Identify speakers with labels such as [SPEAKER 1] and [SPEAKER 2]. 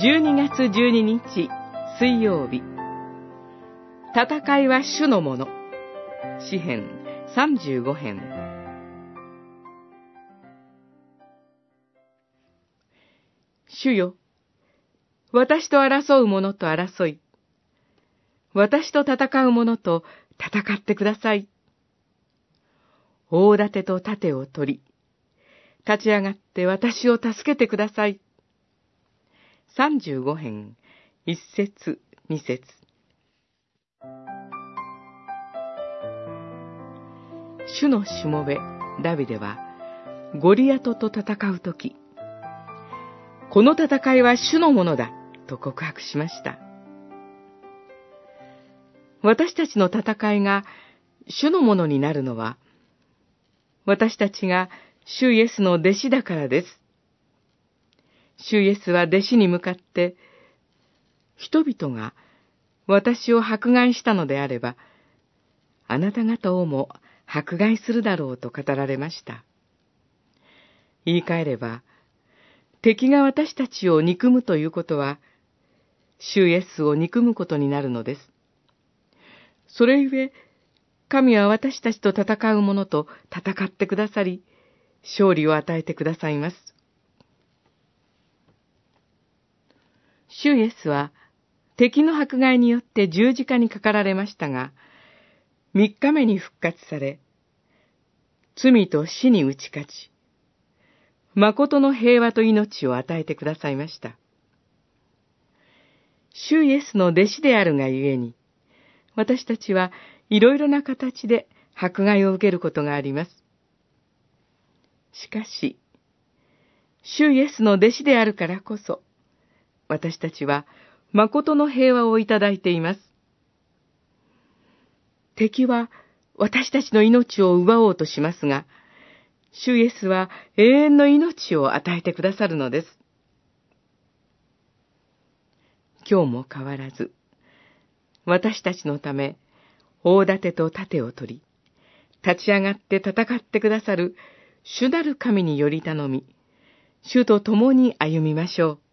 [SPEAKER 1] 12月12日水曜日。戦いは主のもの。詩編35編。主よ私と争う者と争い。私と戦う者と戦ってください。大盾と盾を取り立ち上がって私を助けてください。35編、1節、2節主のしもべ、ダビデは、ゴリアトと戦うとき、この戦いは主のものだ、と告白しました。私たちの戦いが主のものになるのは、私たちが主イエスの弟子だからです。主イエスは弟子に向かって、人々が私を迫害したのであれば、あなた方をも迫害するだろうと語られました。言い換えれば、敵が私たちを憎むということは、主イエスを憎むことになるのです。それゆえ、神は私たちと戦う者と戦ってくださり、勝利を与えてくださいます。主イエスは敵の迫害によって十字架にかかられましたが、三日目に復活され、罪と死に打ち勝ち、誠の平和と命を与えてくださいました。主イエスの弟子であるがゆえに、私たちはいろいろな形で迫害を受けることがあります。しかし、主イエスの弟子であるからこそ、私たちは誠の平和をいただいています。敵は私たちの命を奪おうとしますが、主イエスは永遠の命を与えてくださるのです。今日も変わらず、私たちのため、大盾と盾を取り、立ち上がって戦ってくださる主なる神により頼み、主と共に歩みましょう。